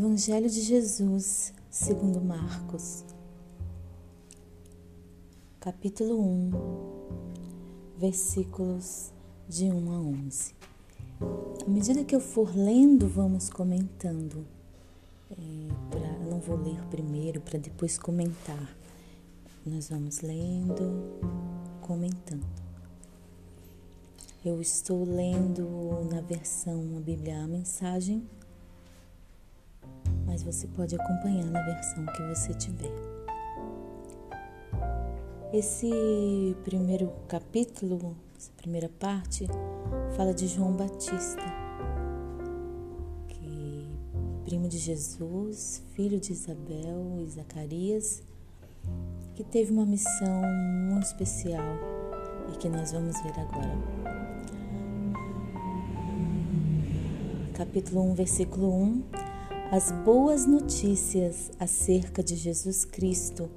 Evangelho de Jesus, segundo Marcos, capítulo 1, versículos de 1 a 11. À medida que eu for lendo, vamos comentando. É, pra, eu não vou ler primeiro para depois comentar. Nós vamos lendo, comentando. Eu estou lendo na versão a Bíblia a mensagem mas você pode acompanhar na versão que você tiver. Esse primeiro capítulo, essa primeira parte, fala de João Batista, que primo de Jesus, filho de Isabel e Zacarias, que teve uma missão muito especial e que nós vamos ver agora. Capítulo 1, versículo 1 as boas notícias acerca de Jesus Cristo,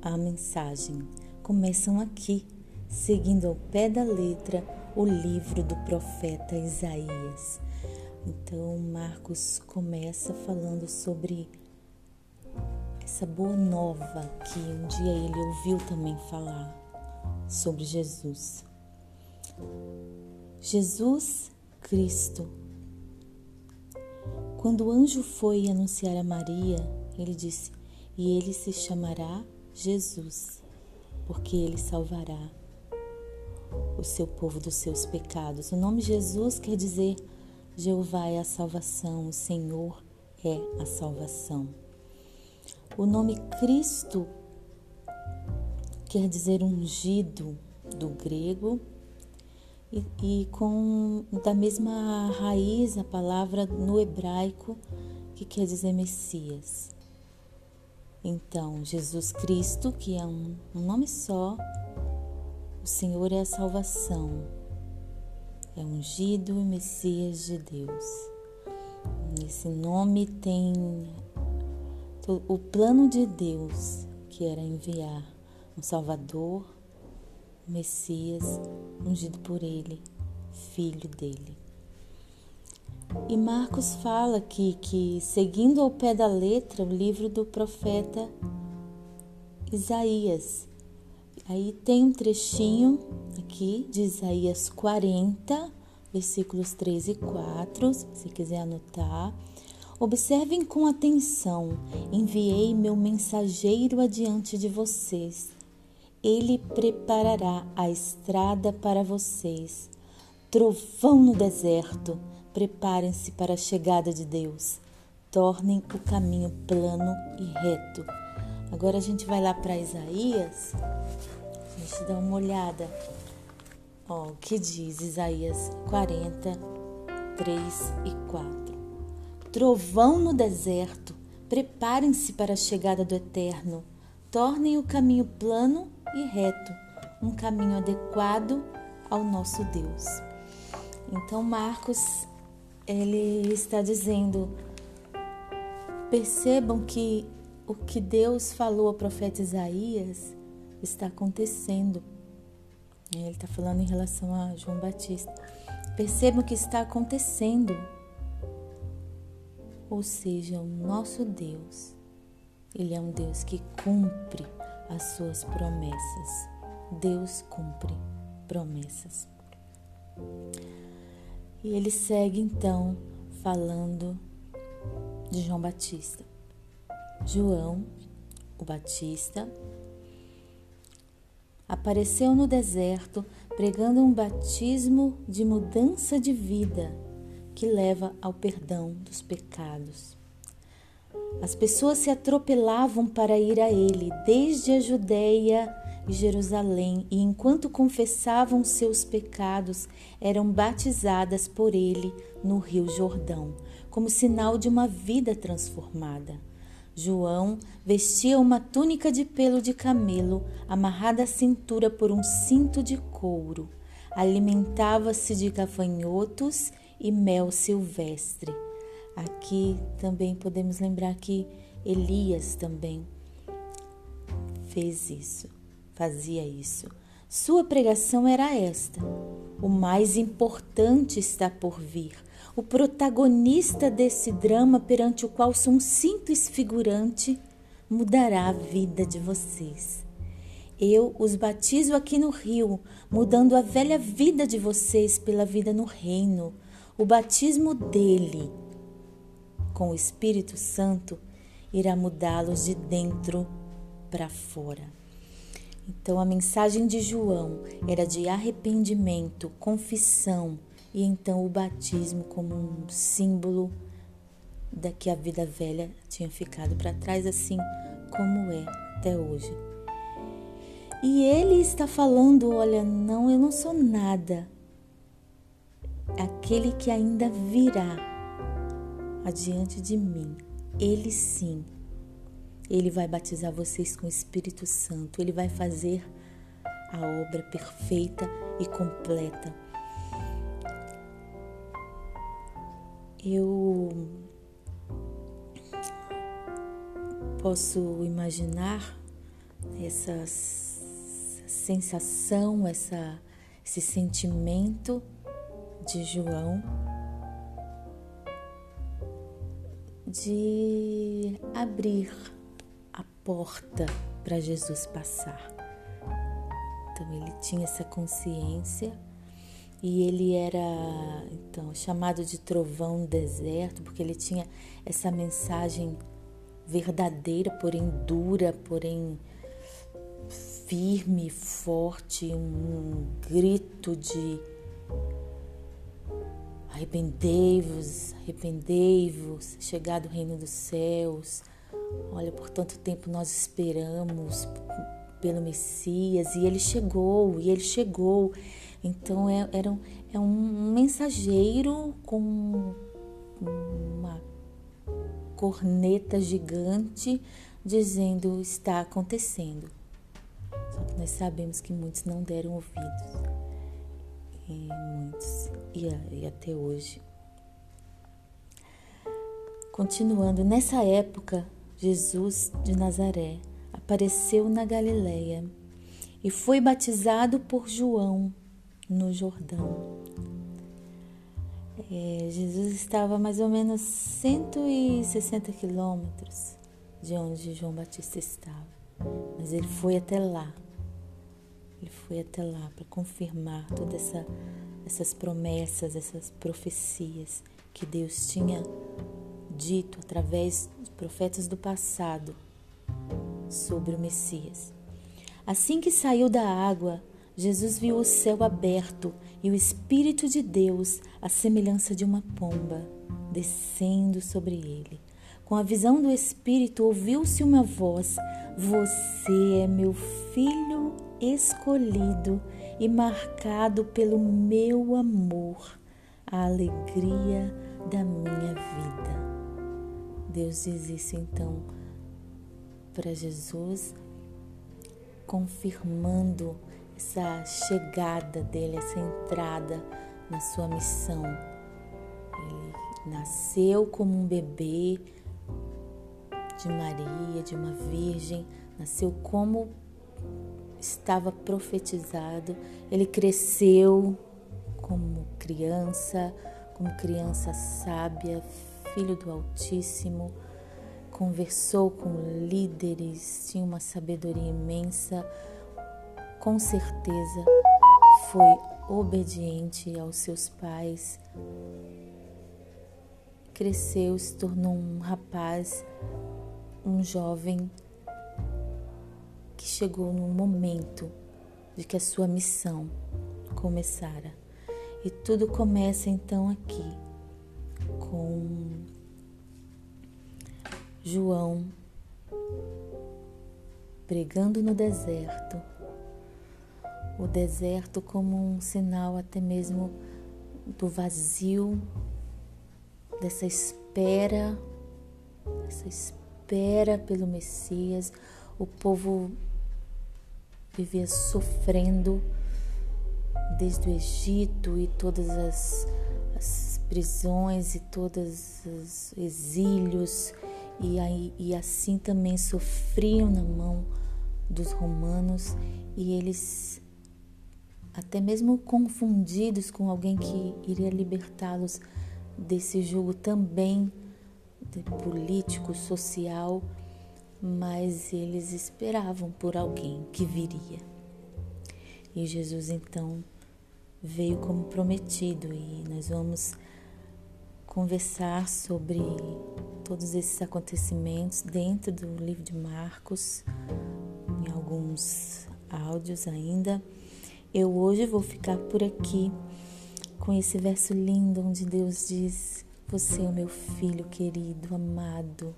a mensagem, começam aqui, seguindo ao pé da letra o livro do profeta Isaías. Então, Marcos começa falando sobre essa boa nova que um dia ele ouviu também falar sobre Jesus. Jesus Cristo quando o anjo foi anunciar a Maria, ele disse: E ele se chamará Jesus, porque ele salvará o seu povo dos seus pecados. O nome Jesus quer dizer Jeová é a salvação, o Senhor é a salvação. O nome Cristo quer dizer ungido do grego e, e com da mesma raiz a palavra no hebraico que quer dizer Messias. Então, Jesus Cristo, que é um, um nome só, o Senhor é a salvação, é ungido e Messias de Deus. Nesse nome tem o plano de Deus, que era enviar um Salvador, Messias, ungido por ele, filho dele. E Marcos fala aqui que, seguindo ao pé da letra, o livro do profeta Isaías. Aí tem um trechinho aqui de Isaías 40, versículos 3 e 4, se quiser anotar. Observem com atenção: enviei meu mensageiro adiante de vocês ele preparará a estrada para vocês. Trovão no deserto, preparem-se para a chegada de Deus. Tornem o caminho plano e reto. Agora a gente vai lá para Isaías. A gente dá uma olhada. Ó, o que diz Isaías 40, 3 e 4. Trovão no deserto, preparem-se para a chegada do Eterno. Tornem o caminho plano e reto, um caminho adequado ao nosso Deus. Então Marcos ele está dizendo: percebam que o que Deus falou ao profeta Isaías está acontecendo. Ele está falando em relação a João Batista. Percebam que está acontecendo. Ou seja, o nosso Deus, ele é um Deus que cumpre as suas promessas. Deus cumpre promessas. E ele segue então falando de João Batista. João, o Batista, apareceu no deserto pregando um batismo de mudança de vida que leva ao perdão dos pecados. As pessoas se atropelavam para ir a ele, desde a Judéia e Jerusalém, e enquanto confessavam seus pecados, eram batizadas por ele no Rio Jordão, como sinal de uma vida transformada. João vestia uma túnica de pelo de camelo, amarrada à cintura por um cinto de couro. Alimentava-se de gafanhotos e mel silvestre. Aqui também podemos lembrar que Elias também fez isso, fazia isso. Sua pregação era esta: o mais importante está por vir, o protagonista desse drama perante o qual sou um simples figurante, mudará a vida de vocês. Eu os batizo aqui no rio, mudando a velha vida de vocês pela vida no reino. O batismo dele com o Espírito Santo irá mudá-los de dentro para fora. Então a mensagem de João era de arrependimento, confissão e então o batismo como um símbolo da que a vida velha tinha ficado para trás, assim como é até hoje. E ele está falando: olha, não, eu não sou nada. Aquele que ainda virá adiante de mim, ele sim. Ele vai batizar vocês com o Espírito Santo, ele vai fazer a obra perfeita e completa. Eu posso imaginar essa sensação, essa, esse sentimento de João de abrir porta para Jesus passar. Então ele tinha essa consciência e ele era então chamado de trovão deserto porque ele tinha essa mensagem verdadeira, porém dura, porém firme, forte, um grito de arrependei-vos, arrependei-vos, chegado o reino dos céus. Olha, por tanto tempo nós esperamos pelo Messias e ele chegou, e ele chegou. Então é, era, é um mensageiro com uma corneta gigante dizendo está acontecendo. Só que nós sabemos que muitos não deram ouvidos. E muitos, e, e até hoje. Continuando, nessa época, Jesus de Nazaré apareceu na Galileia e foi batizado por João no Jordão. É, Jesus estava a mais ou menos 160 quilômetros de onde João Batista estava, mas ele foi até lá. Ele foi até lá para confirmar todas essa, essas promessas, essas profecias que Deus tinha dito através de profetas do passado sobre o Messias. Assim que saiu da água, Jesus viu o céu aberto e o Espírito de Deus, à semelhança de uma pomba, descendo sobre ele. Com a visão do Espírito, ouviu-se uma voz: Você é meu filho escolhido e marcado pelo meu amor, a alegria da minha vida. Deus diz isso então para Jesus, confirmando essa chegada dele, essa entrada na sua missão. Ele nasceu como um bebê de Maria, de uma virgem, nasceu como estava profetizado, ele cresceu como criança, como criança sábia, filho do Altíssimo, conversou com líderes, tinha uma sabedoria imensa, com certeza foi obediente aos seus pais, cresceu, se tornou um rapaz, um jovem que chegou no momento de que a sua missão começara. E tudo começa então aqui com João pregando no deserto, o deserto como um sinal até mesmo do vazio, dessa espera, essa espera pelo Messias. O povo vivia sofrendo desde o Egito e todas as, as prisões e todos os exílios, e, aí, e assim também sofriam na mão dos romanos, e eles, até mesmo confundidos com alguém que iria libertá-los desse jogo também político, social, mas eles esperavam por alguém que viria. E Jesus então veio como prometido e nós vamos conversar sobre todos esses acontecimentos dentro do livro de Marcos, em alguns áudios ainda. Eu hoje vou ficar por aqui com esse verso lindo onde Deus diz: Você é o meu filho querido, amado.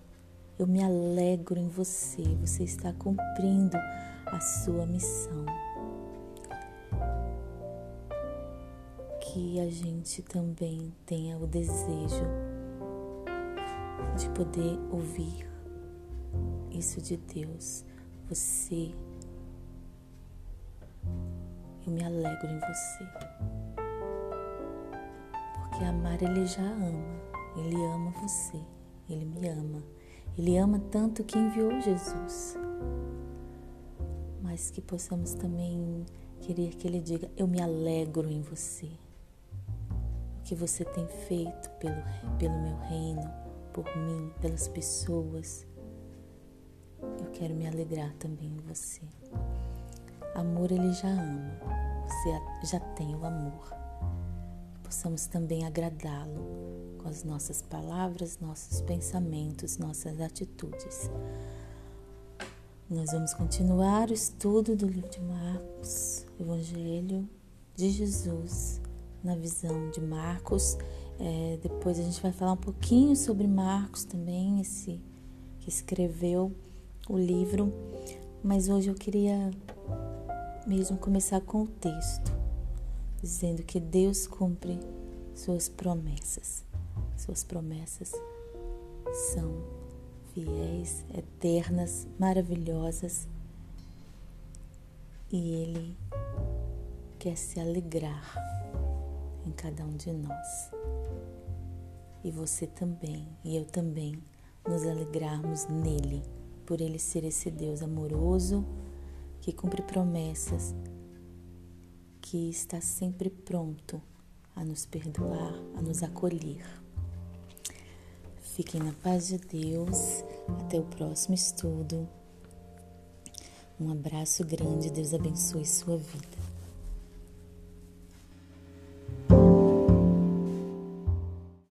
Eu me alegro em você. Você está cumprindo a sua missão. que a gente também tenha o desejo de poder ouvir isso de Deus. Você, eu me alegro em você. Porque amar Ele já ama, Ele ama você, Ele me ama. Ele ama tanto que enviou Jesus. Mas que possamos também querer que Ele diga: Eu me alegro em você que você tem feito pelo, pelo meu reino, por mim, pelas pessoas. Eu quero me alegrar também em você. Amor ele já ama, você já tem o amor. Possamos também agradá-lo com as nossas palavras, nossos pensamentos, nossas atitudes. Nós vamos continuar o estudo do livro de Marcos, Evangelho de Jesus na visão de Marcos. É, depois a gente vai falar um pouquinho sobre Marcos também, esse que escreveu o livro. Mas hoje eu queria mesmo começar com o texto, dizendo que Deus cumpre suas promessas. Suas promessas são fiéis, eternas, maravilhosas. E Ele quer se alegrar em cada um de nós. E você também, e eu também, nos alegrarmos nele, por ele ser esse Deus amoroso, que cumpre promessas, que está sempre pronto a nos perdoar, a nos acolher. Fiquem na paz de Deus. Até o próximo estudo. Um abraço grande. Deus abençoe sua vida.